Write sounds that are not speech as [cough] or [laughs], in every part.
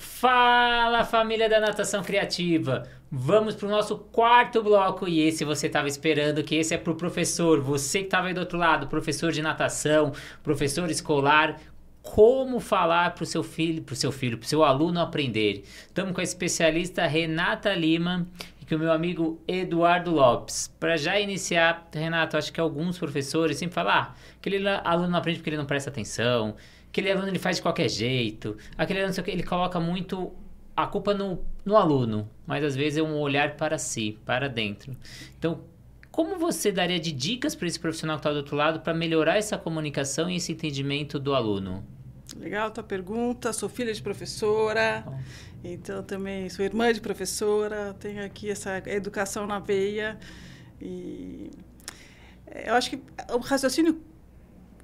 Fala família da natação criativa! Vamos para o nosso quarto bloco e esse você estava esperando que esse é para o professor, você que estava aí do outro lado, professor de natação, professor escolar, como falar para o seu filho, para o seu filho, para o seu aluno aprender. Estamos com a especialista Renata Lima e com o meu amigo Eduardo Lopes. Para já iniciar, Renato, acho que alguns professores sempre falam, ah, aquele aluno não aprende porque ele não presta atenção, aquele aluno ele faz de qualquer jeito, aquele aluno ele coloca muito a culpa no, no aluno, mas às vezes é um olhar para si, para dentro. Então, como você daria de dicas para esse profissional que está do outro lado para melhorar essa comunicação e esse entendimento do aluno? Legal tua pergunta. Sou filha de professora, Bom. então também sou irmã de professora. Tenho aqui essa educação na veia e eu acho que o raciocínio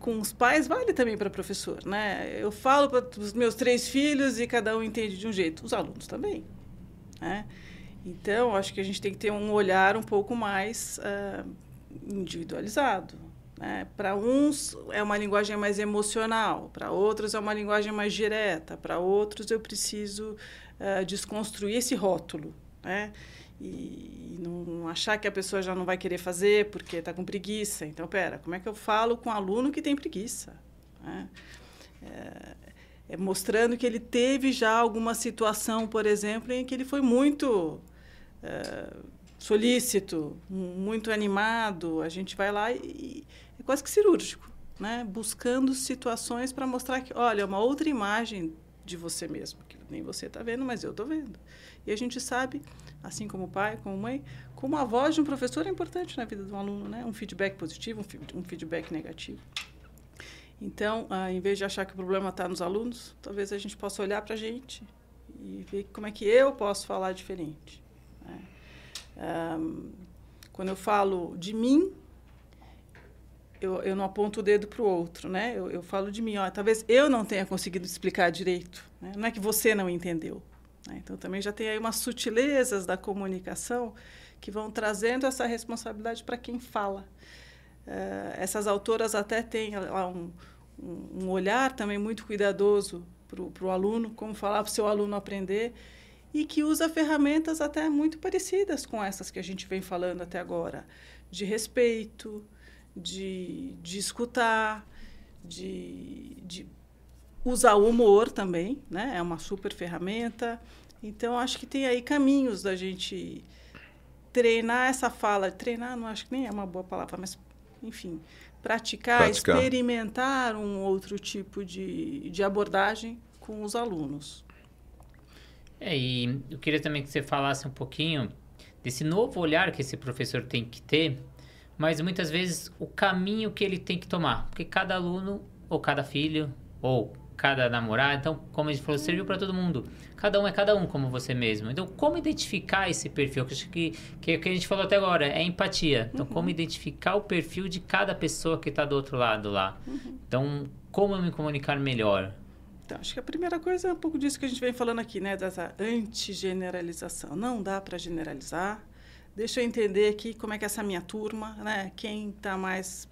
com os pais vale também para professor, né? Eu falo para os meus três filhos e cada um entende de um jeito. Os alunos também, né? Então, acho que a gente tem que ter um olhar um pouco mais uh, individualizado. Né? Para uns é uma linguagem mais emocional, para outros é uma linguagem mais direta, para outros eu preciso uh, desconstruir esse rótulo. Né? E não achar que a pessoa já não vai querer fazer porque está com preguiça. Então, pera, como é que eu falo com um aluno que tem preguiça? Né? É, é mostrando que ele teve já alguma situação, por exemplo, em que ele foi muito é, solícito, muito animado. A gente vai lá e, e é quase que cirúrgico, né? buscando situações para mostrar que, olha, é uma outra imagem de você mesmo, que nem você está vendo, mas eu estou vendo. E a gente sabe assim como pai, como mãe, como a voz de um professor é importante na vida do aluno, né? Um feedback positivo, um, feedback negativo. Então, ah, em vez de achar que o problema está nos alunos, talvez a gente possa olhar para a gente e ver como é que eu posso falar diferente. Né? Um, quando eu falo de mim, eu, eu não aponto o dedo para o outro, né? Eu, eu, falo de mim. Ó, talvez eu não tenha conseguido explicar direito. Né? Não é que você não entendeu. Né? Então, também já tem aí umas sutilezas da comunicação que vão trazendo essa responsabilidade para quem fala. Uh, essas autoras até têm um, um, olhar também muito cuidadoso para o aluno, como falar para o seu aluno aprender, e que usa ferramentas até muito parecidas com essas que a gente vem falando até agora, de respeito, de, de escutar, de, de usar o humor também, né? É uma super ferramenta. Então, acho que tem aí caminhos da gente treinar essa fala. Treinar, não acho que nem é uma boa palavra, mas, enfim, praticar, praticar. experimentar um outro tipo de, de abordagem com os alunos. É, e eu queria também que você falasse um pouquinho desse novo olhar que esse professor tem que ter, mas muitas vezes o caminho que ele tem que tomar. Porque cada aluno, ou cada filho, ou cada namorado. Então, como a gente falou, serviu para todo mundo. Cada um é cada um, como você mesmo. Então, como identificar esse perfil? Que acho que, que, que a gente falou até agora é empatia. Então, uhum. como identificar o perfil de cada pessoa que está do outro lado lá. Uhum. Então, como eu me comunicar melhor? Então, acho que a primeira coisa é um pouco disso que a gente vem falando aqui, né? Dessa antigeneralização. Não dá para generalizar. Deixa eu entender aqui como é que é essa minha turma, né? Quem está mais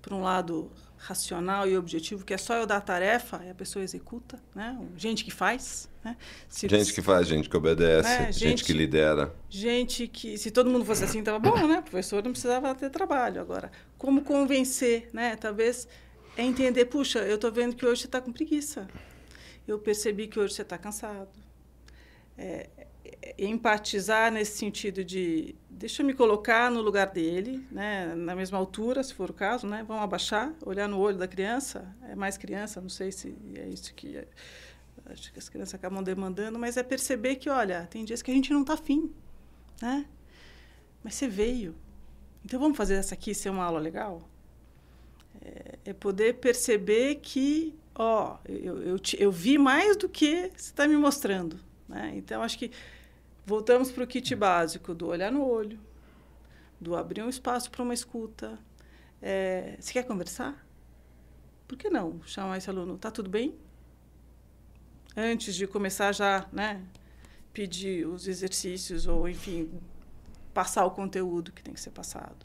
por um lado racional e objetivo, que é só eu dar a tarefa e a pessoa executa, né? Gente que faz, né? Se gente que faz, gente que obedece, né? gente, gente, que lidera. Gente que, se todo mundo fosse assim, estava bom, né? O professor não precisava ter trabalho. Agora, como convencer, né? Talvez é entender, puxa, eu estou vendo que hoje você está com preguiça. Eu percebi que hoje você está cansado. É, empatizar nesse sentido de deixa eu me colocar no lugar dele, né, na mesma altura, se for o caso, né, vamos abaixar, olhar no olho da criança, é mais criança, não sei se é isso que é, acho que as crianças acabam demandando, mas é perceber que, olha, tem dias que a gente não está afim, né, mas você veio, então vamos fazer essa aqui ser uma aula legal? É, é poder perceber que, ó, eu, eu, eu vi mais do que você está me mostrando, né, então acho que Voltamos para o kit básico do olhar no olho, do abrir um espaço para uma escuta. É, você quer conversar? Por que não chamar esse aluno? Tá tudo bem? Antes de começar já, né, pedir os exercícios ou, enfim, passar o conteúdo que tem que ser passado.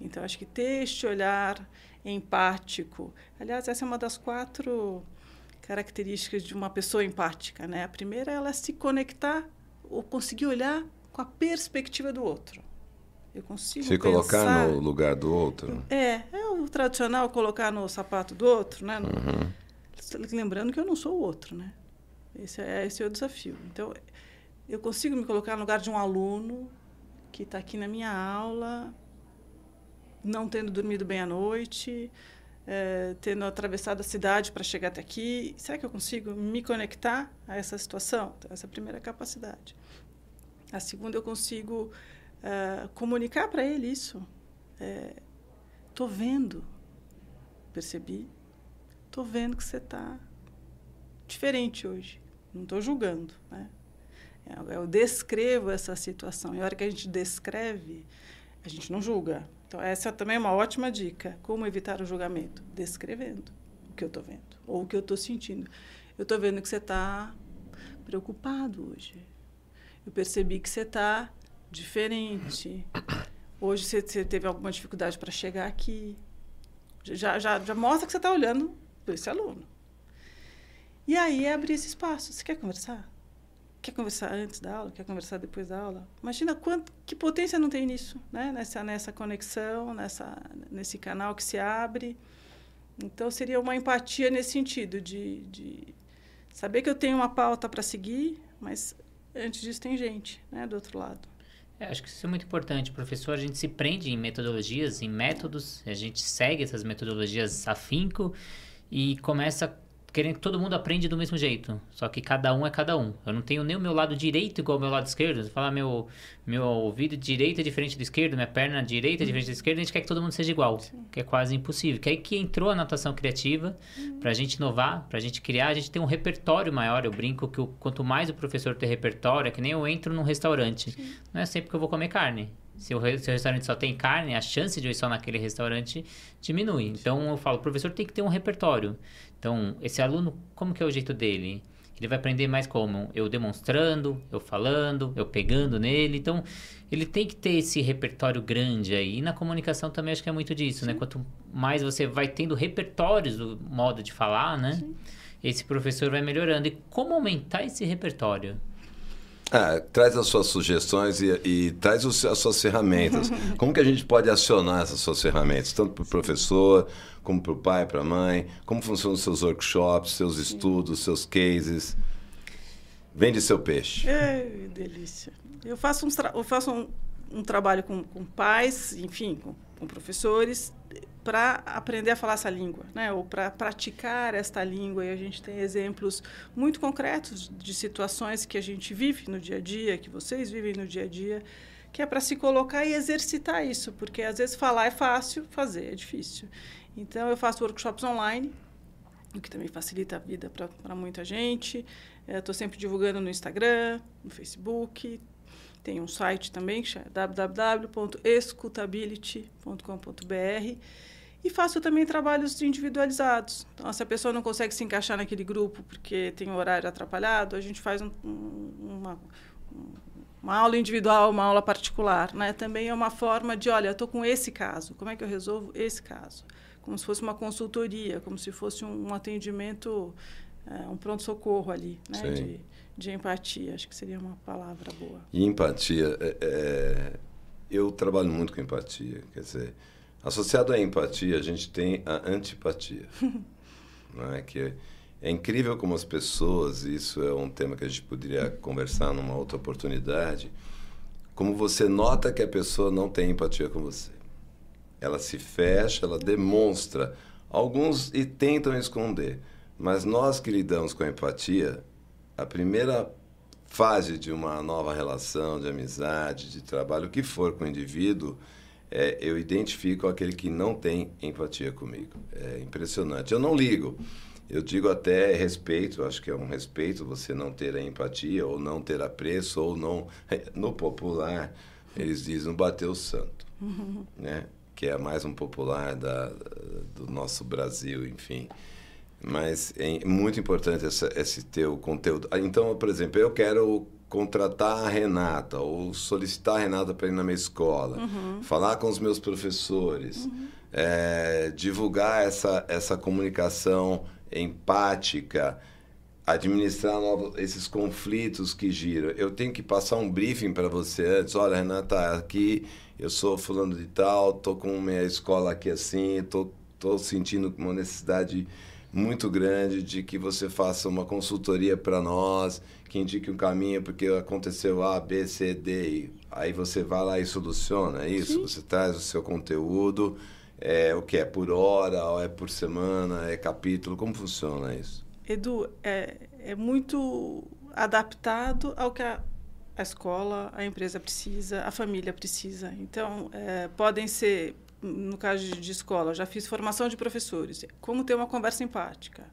Então, acho que ter este olhar empático. Aliás, essa é uma das quatro características de uma pessoa empática, né? A primeira é ela se conectar ou conseguir olhar com a perspectiva do outro. Eu consigo se pensar... colocar no lugar do outro. É, é o tradicional colocar no sapato do outro, né? Uhum. Lembrando que eu não sou o outro, né? Esse é, esse é o desafio. Então, eu consigo me colocar no lugar de um aluno que está aqui na minha aula, não tendo dormido bem à noite, é, tendo atravessado a cidade para chegar até aqui. Será que eu consigo me conectar a essa situação? Então, essa é a primeira capacidade. A segunda, eu consigo é, comunicar para ele isso. Estou é, vendo, percebi. Estou vendo que você está diferente hoje. Não estou julgando, né? Eu descrevo essa situação. E a hora que a gente descreve, a gente não julga. Então, essa também é uma ótima dica. Como evitar o julgamento? Descrevendo o que eu estou vendo ou o que eu estou sentindo. Eu estou vendo que você está preocupado hoje. Eu percebi que você está diferente. Hoje você, você, teve alguma dificuldade para chegar aqui. Já, já, já mostra que você está olhando para esse aluno. E aí é abrir esse espaço. Você quer conversar? Quer conversar antes da aula, quer conversar depois da aula. Imagina quanto, que potência não tem nisso, né? Nessa nessa conexão, nessa nesse canal que se abre. Então seria uma empatia nesse sentido de, de saber que eu tenho uma pauta para seguir, mas antes disso tem gente, né, do outro lado. É, acho que isso é muito importante, professor. A gente se prende em metodologias, em métodos, a gente segue essas metodologias afinco e começa querendo que todo mundo aprende do mesmo jeito. Só que cada um é cada um. Eu não tenho nem o meu lado direito igual ao meu lado esquerdo. Se falar meu, meu ouvido direito é diferente do esquerdo, minha perna direita é diferente da esquerda, a gente quer que todo mundo seja igual. Sim. Que é quase impossível. Que é aí que entrou a natação criativa uhum. pra gente inovar, pra gente criar, a gente tem um repertório maior. Eu brinco que o, quanto mais o professor tem repertório, é que nem eu entro num restaurante. Sim. Não é sempre que eu vou comer carne. Se o, se o, restaurante só tem carne, a chance de eu ir só naquele restaurante diminui. Então eu falo, o professor tem que ter um repertório. Então, esse aluno, como que é o jeito dele? Ele vai aprender mais como? Eu demonstrando, eu falando, eu pegando nele. Então, ele tem que ter esse repertório grande aí. E na comunicação também acho que é muito disso, né? Sim. né? Quanto mais você vai tendo repertórios do modo de falar, né? Sim. Esse professor vai melhorando. E como aumentar esse repertório? Ah, traz as suas sugestões e, e traz os, as suas ferramentas. [laughs] Como que a gente pode acionar essas suas ferramentas, tanto para o professor, como para o pai, para a mãe? Como funcionam os seus workshops, seus estudos, seus cases? Vende seu peixe. É, delícia. Eu faço, uns eu faço um, um trabalho com, com pais, enfim, com, com professores, para aprender a falar essa língua, né? ou para praticar esta língua. E a gente tem exemplos muito concretos de situações que a gente vive no dia a dia, que vocês vivem no dia a dia, que é para se colocar e exercitar isso, porque às vezes falar é fácil, fazer é difícil. Então, eu faço workshops online, o que também facilita a vida para muita gente. Estou sempre divulgando no Instagram, no Facebook, tem um site também que é www.escutability.com.br e faço também trabalhos individualizados. Então, se a pessoa não consegue se encaixar naquele grupo porque tem o horário atrapalhado, a gente faz um, uma, uma aula individual, uma aula particular. Né? Também é uma forma de, olha, estou com esse caso, como é que eu resolvo esse caso? Como se fosse uma consultoria, como se fosse um, um atendimento, é, um pronto-socorro ali, né? De, empatia. Acho que seria uma palavra boa. E empatia, é, é, eu trabalho muito com empatia, quer dizer Associado à empatia, a gente tem a antipatia. [laughs] não é? Que é, é incrível como as pessoas, isso é um tema que a gente poderia conversar numa outra oportunidade, como você nota que a pessoa não tem empatia com você. Ela se fecha, ela demonstra. Alguns e tentam esconder, mas nós que lidamos com a empatia, a primeira fase de uma nova relação, de amizade, de trabalho, o que for com o indivíduo, é, eu identifico aquele que não tem empatia comigo. É impressionante. Eu não ligo. Eu digo até respeito, acho que é um respeito você não ter a empatia, ou não ter apreço, ou não. [laughs] No popular, eles dizem bater o santo, né? que é mais um popular da, do nosso Brasil, enfim. Mas é muito importante essa, esse teu conteúdo. Então, por exemplo, eu quero contratar a Renata ou solicitar a Renata para ir na minha escola, uhum. falar com os meus professores, uhum. é, divulgar essa, essa comunicação empática, administrar novos, esses conflitos que giram. Eu tenho que passar um briefing para você antes. Olha, Renata, aqui eu sou fulano de tal, tô com minha escola aqui assim, tô, tô sentindo uma necessidade muito grande de que você faça uma consultoria para nós, que indique um caminho, porque aconteceu A, B, C, D. E aí você vai lá e soluciona isso. Sim. Você traz o seu conteúdo, é, o que é por hora, ou é por semana, é capítulo, como funciona isso? Edu, é, é muito adaptado ao que a, a escola, a empresa precisa, a família precisa. Então, é, podem ser no caso de, de escola, já fiz formação de professores. Como ter uma conversa empática.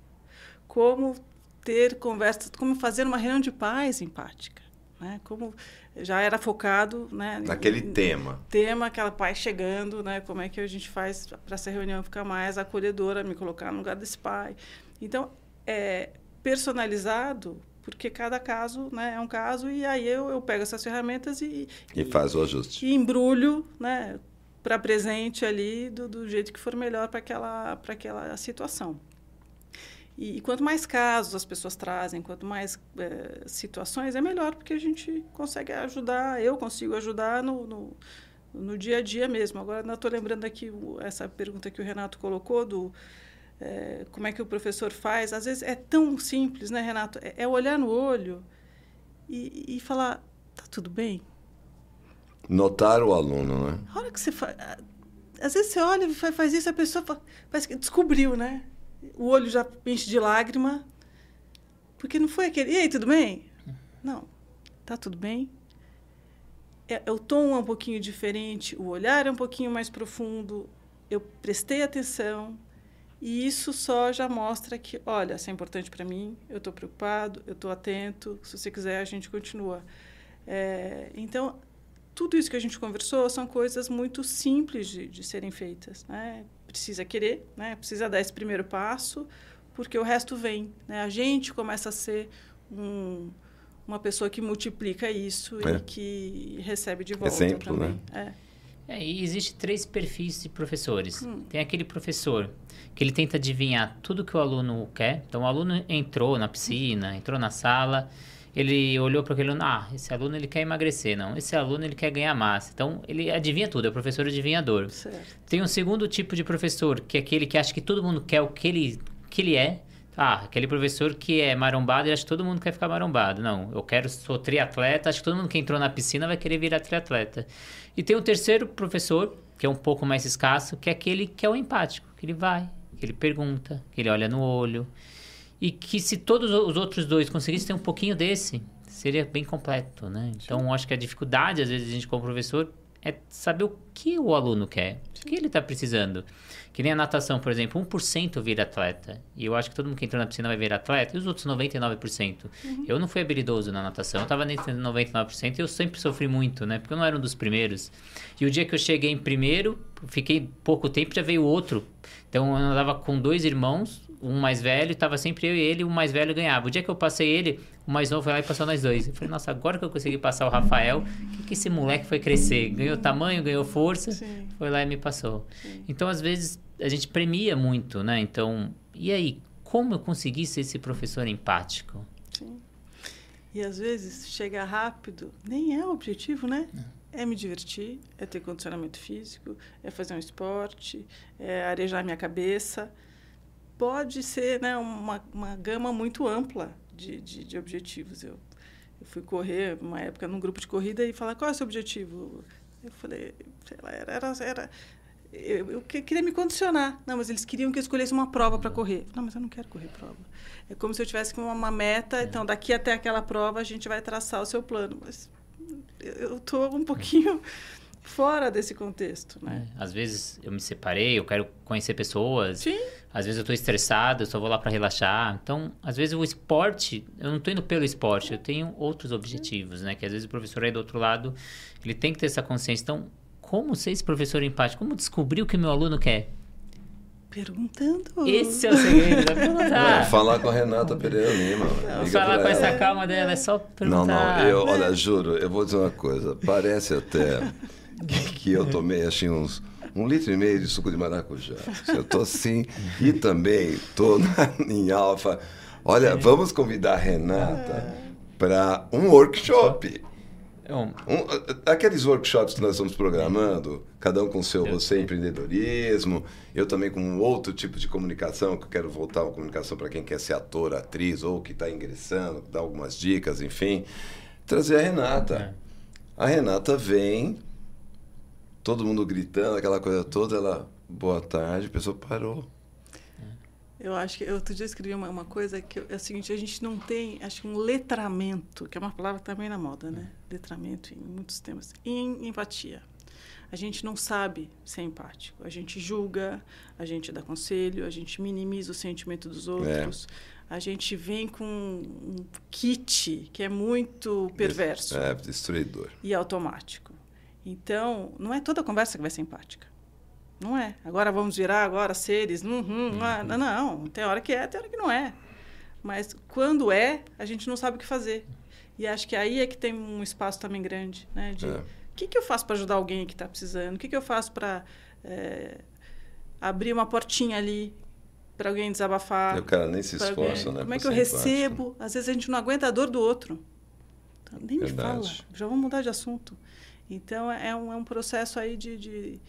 Como ter conversas, como fazer uma reunião de paz empática. Né? Como já era focado né, naquele em, tema. Tema, aquela pai chegando, né? Como é que a gente faz para essa reunião ficar mais acolhedora, me colocar no lugar desse pai. Então, é personalizado porque cada caso né, é um caso e aí eu, eu pego essas ferramentas e, e, e faz o ajuste. E embrulho, né? Para presente ali do, do jeito que for melhor para aquela, aquela situação. E, e, quanto mais casos as pessoas trazem, quanto mais é, situações, é melhor, porque a gente consegue ajudar, eu consigo ajudar no, no, no dia a dia mesmo. Agora, não estou lembrando aqui o, essa pergunta que o Renato colocou, do é, como é que o professor faz. Às vezes é tão simples, né, Renato? É, é olhar no olho e, e falar: tá tudo bem? Notar o aluno, né? Que você faz. Às vezes você olha e faz isso, a pessoa parece que descobriu, né? O olho já enche de lágrima. Porque não foi aquele. E aí, tudo bem? Não. Tá tudo bem? É, o tom é um pouquinho diferente, o olhar é um pouquinho mais profundo. Eu prestei atenção. E isso só já mostra que, olha, isso é importante para mim, eu estou preocupado, eu estou atento. Se você quiser, a gente continua. É, então, tudo isso que a gente conversou são coisas muito simples de, de serem feitas. Né? Precisa querer, né? precisa dar esse primeiro passo, porque o resto vem. Né? A gente começa a ser um, uma pessoa que multiplica isso é. e que recebe de volta Exemplo, também. Né? É. É, e existe três perfis de professores. Hum. Tem aquele professor que ele tenta adivinhar tudo que o aluno quer. Então, o aluno entrou na piscina, entrou na sala, ele olhou para aquele aluno, ah, esse aluno ele quer emagrecer, não, esse aluno ele quer ganhar massa. Então, ele adivinha tudo, é o professor adivinhador. Certo. Tem um segundo tipo de professor, que é aquele que acha que todo mundo quer o que ele, que ele é. Ah, aquele professor que é marombado e acha que todo mundo quer ficar marombado. Não, eu quero, sou triatleta, acho que todo mundo que entrou na piscina vai querer virar triatleta. E tem um terceiro professor, que é um pouco mais escasso, que é aquele que é o empático, que ele vai, que ele pergunta, que ele olha no olho, e que se todos os outros dois conseguissem ter um pouquinho desse, seria bem completo, né? Então, acho que a dificuldade, às vezes, a gente como professor, é saber o que o aluno quer, o que ele está precisando. Que nem a natação, por exemplo, 1% vira atleta. E eu acho que todo mundo que entrou na piscina vai virar atleta, e os outros 99%. Uhum. Eu não fui habilidoso na natação, eu estava nesse 99% e eu sempre sofri muito, né? Porque eu não era um dos primeiros. E o dia que eu cheguei em primeiro, fiquei pouco tempo, já veio outro. Então eu andava com dois irmãos, um mais velho, estava sempre eu e ele, o mais velho ganhava. O dia que eu passei ele, o mais novo foi lá e passou nós dois. Eu falei, nossa, agora que eu consegui passar o Rafael, o que, que esse moleque foi crescer? Ganhou tamanho, ganhou força, Sim. foi lá e me passou. Sim. Então, às vezes, a gente premia muito, né? Então, e aí, como eu consegui ser esse professor empático? Sim. E às vezes, chegar rápido nem é o objetivo, né? É me divertir, é ter condicionamento físico, é fazer um esporte, é arejar minha cabeça pode ser né, uma, uma gama muito ampla de, de, de objetivos. Eu, eu fui correr uma época num grupo de corrida e falar qual é o seu objetivo? Eu falei, sei lá, era, era, era eu, eu, queria me condicionar. Não, mas eles queriam que eu escolhesse uma prova para correr. Não, mas eu não quero correr prova. É como se eu tivesse uma, uma meta, é. então daqui até aquela prova a gente vai traçar o seu plano. Mas eu estou um pouquinho [laughs] fora desse contexto, né? É, às vezes eu me separei, eu quero conhecer pessoas. Sim. Às vezes eu estou estressado, eu só vou lá para relaxar. Então, às vezes o esporte, eu não estou indo pelo esporte, eu tenho outros objetivos, né? Que às vezes o professor aí do outro lado, ele tem que ter essa consciência. Então, como ser esse professor empático? Como descobrir o que meu aluno quer? Perguntando. Esse é o segredo, é perguntar. falar com a Renata Pereira Lima. falar com ela. essa calma dela, é só perguntar. Não, não, eu, olha, juro, eu vou dizer uma coisa. Parece até que eu tomei assim uns um litro e meio de suco de maracujá. Eu tô assim e também na, em alfa. Olha, é. vamos convidar a Renata é. para um workshop. É um, aqueles workshops que nós estamos programando, cada um com seu você empreendedorismo, eu também com um outro tipo de comunicação, que eu quero voltar uma comunicação para quem quer ser ator, atriz, ou que está ingressando, dar algumas dicas, enfim. Trazer a Renata. É. A Renata vem, todo mundo gritando, aquela coisa toda, ela, boa tarde, a pessoa parou. Eu acho que eu outro dia escrevi uma, uma coisa que é o seguinte, a gente não tem, acho que um letramento, que é uma palavra também na moda, né? Letramento em muitos temas. Em empatia. A gente não sabe ser empático. A gente julga, a gente dá conselho, a gente minimiza o sentimento dos outros. É. A gente vem com um kit que é muito perverso. É, destruidor. E automático. Então, não é toda conversa que vai ser empática. Não é. Agora vamos virar agora seres. Uhum, uhum. Não, não, tem hora que é, tem hora que não é. Mas quando é, a gente não sabe o que fazer. E acho que aí é que tem um espaço também grande, né? De é. o que, que eu faço para ajudar alguém que está precisando? O que, que eu faço para é, abrir uma portinha ali para alguém desabafar? O cara nem se esforça, né? Como é que eu recebo? Às vezes a gente não aguenta a dor do outro. Então, nem Verdade. me fala. Já vamos mudar de assunto. Então é um, é um processo aí de, de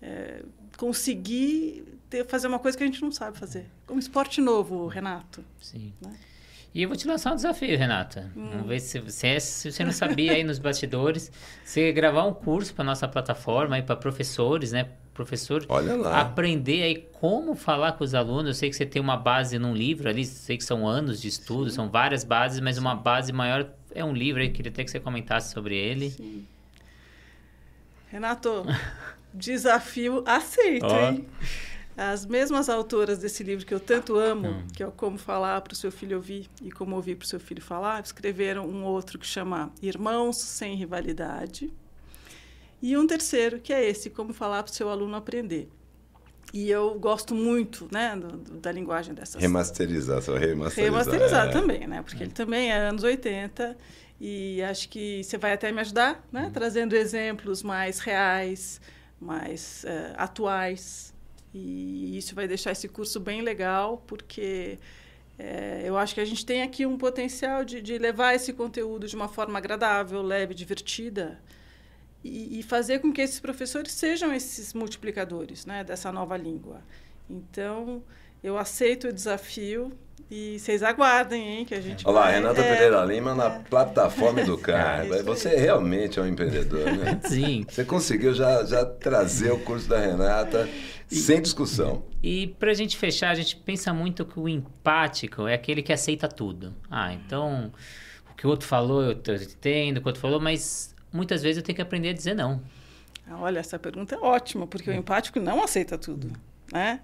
é, conseguir ter, fazer uma coisa que a gente não sabe fazer. Um esporte novo, Renato. Sim. Né? E eu vou te lançar um desafio, Renata. Hum. Vamos ver se você, se você não sabia aí nos bastidores, [laughs] você gravar um curso para nossa plataforma aí para professores, né? Professor, Olha lá. aprender aí como falar com os alunos. Eu sei que você tem uma base num livro ali, sei que são anos de estudo, Sim. são várias bases, mas uma base maior é um livro aí, queria até que você comentasse sobre ele. Sim. Renato, Desafio aceito, oh. hein? As mesmas autoras desse livro que eu tanto amo, hum. que é o Como Falar para o Seu Filho Ouvir e Como Ouvir para o Seu Filho Falar, escreveram um outro que chama Irmãos Sem Rivalidade. E um terceiro, que é esse, Como Falar para o Seu Aluno Aprender. E eu gosto muito né, do, do, da linguagem dessas... Remasterizar, só remasterizar. Remasterizar é. também, né? Porque ele também é anos 80 e acho que você vai até me ajudar, né? Hum. Trazendo exemplos mais reais, mais uh, atuais. E isso vai deixar esse curso bem legal, porque é, eu acho que a gente tem aqui um potencial de, de, levar esse conteúdo de uma forma agradável, leve, divertida, e, e, fazer com que esses professores sejam esses multiplicadores né, dessa nova língua. Então, eu aceito o desafio e vocês aguardem, hein, que a gente Olha lá, Renata é, Pereira Lima na é. plataforma Educar. [laughs] É Você realmente é um empreendedor, né? [laughs] Sim. Você conseguiu já, já trazer o curso da Renata e, sem discussão. E para a gente fechar, a gente pensa muito que o empático é aquele que aceita tudo. Ah, então, o que o outro falou, eu entendo, o que o outro falou, mas muitas vezes eu tenho que aprender a dizer não. Olha, essa pergunta é ótima, porque o empático não aceita tudo, né?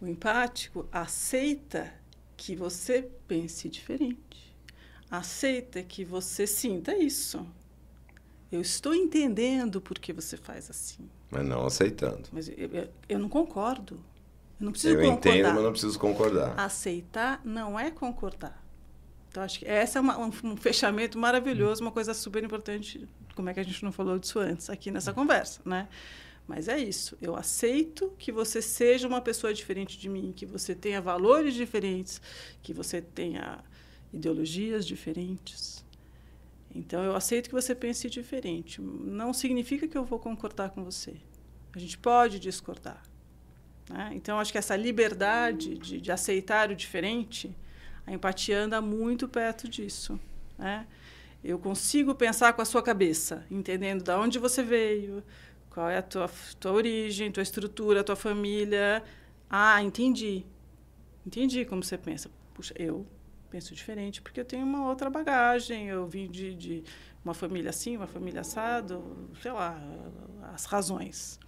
O empático aceita que você pense diferente. Aceita que você sinta isso. Eu estou entendendo por que você faz assim. Mas não aceitando. Mas eu, eu, eu não concordo. Eu não preciso eu concordar. Eu entendo, mas não preciso concordar. Aceitar não é concordar. Então, acho que essa é uma, um, um, fechamento maravilhoso, uma coisa super importante. Como é que a gente não falou disso antes aqui nessa conversa, né? Mas é isso. Eu aceito que você seja uma pessoa diferente de mim, que você tenha valores diferentes, que você tenha ideologias diferentes. Então, eu aceito que você pense diferente. Não significa que eu vou concordar com você. A gente pode discordar. Né? Então, acho que essa liberdade de, de aceitar o diferente, a empatia anda muito perto disso. Né? Eu consigo pensar com a sua cabeça, entendendo de onde você veio, qual é a tua, tua origem, tua estrutura, tua família. Ah, entendi. Entendi como você pensa. Puxa, eu penso diferente porque eu tenho uma outra bagagem. Eu vim de, de uma família assim, uma família assado, sei lá, as razões.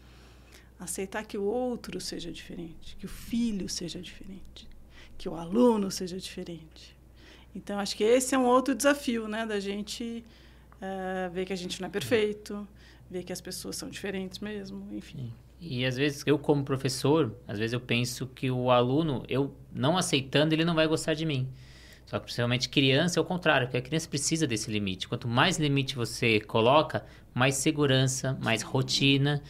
Aceitar que o outro seja diferente, que o filho seja diferente, que o aluno seja diferente. Então, acho que esse é um outro desafio, né? Da gente uh, ver que a gente não é perfeito, ver que as pessoas são diferentes mesmo, enfim. E às vezes eu como professor, às vezes eu penso que o aluno, eu não aceitando, ele não vai gostar de mim. Só que principalmente criança é o contrário, porque a criança precisa desse limite. Quanto mais limite você coloca, mais segurança, mais rotina.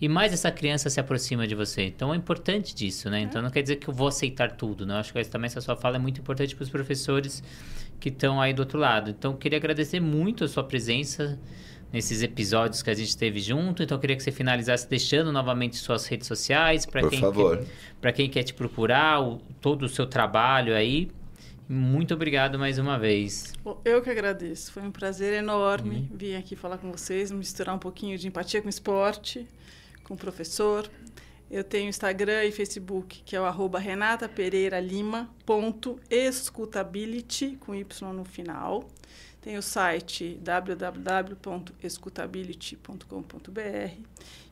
E mais essa criança se aproxima de você. Então é importante disso, né? Então não quer dizer que eu vou aceitar tudo, né? Eu acho que também essa sua fala é muito importante para os professores que estão aí do outro lado. Então eu queria agradecer muito a sua presença nesses episódios que a gente teve junto. Então eu queria que você finalizasse deixando novamente suas redes sociais para quem favor. para quem quer te procurar, o, todo o seu trabalho aí. Muito obrigado mais uma vez. Eu que agradeço. Foi um prazer enorme uhum. vir aqui falar com vocês, misturar um pouquinho de empatia com esporte, com o professor. Eu tenho Instagram e Facebook, que é o arroba Renata Pereira Lima, ponto escutability, com Y no final. Tem o site www.escutability.com.br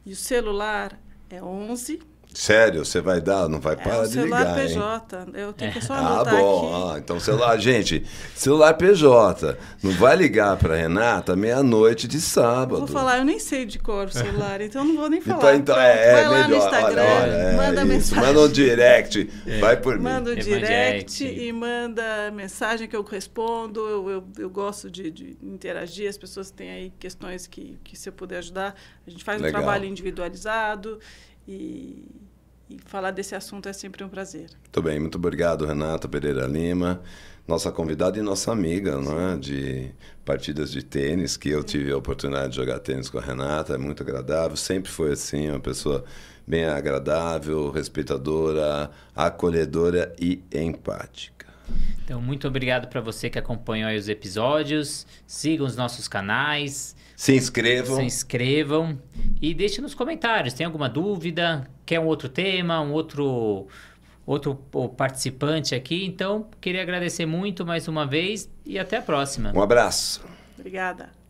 e o celular é 11 Sério, você vai dar, não vai é, parar de ligar, PJ. hein? Eu tenho que só anotar Ah, bom. Ah, então celular, gente, celular PJ. Não vai ligar para Renata meia-noite de sábado. vou falar, eu nem sei de cor o celular, então não vou nem então, falar. Então, então é, vai é lá melhor. no Instagram, olha, olha, é, manda mensagem. Manda um direct, é. vai por mim. Manda um direct e manda mensagem que eu respondo. Eu, eu, eu gosto de, de, interagir, as pessoas têm aí questões que, que se eu puder ajudar, a gente faz Legal. um trabalho individualizado. E, e falar desse assunto é sempre um prazer. Muito bem, muito obrigado, Renata Pereira Lima, nossa convidada e nossa amiga não é? de partidas de tênis, que eu tive a oportunidade de jogar tênis com a Renata, é muito agradável, sempre foi assim, uma pessoa bem agradável, respeitadora, acolhedora e empática. Então, muito obrigado para você que acompanhou os episódios. Sigam os nossos canais. Se inscrevam. Se inscrevam. E deixe nos comentários. Tem alguma dúvida? Quer um outro tema? Um outro, outro participante aqui? Então, queria agradecer muito mais uma vez e até a próxima. Um abraço. Obrigada.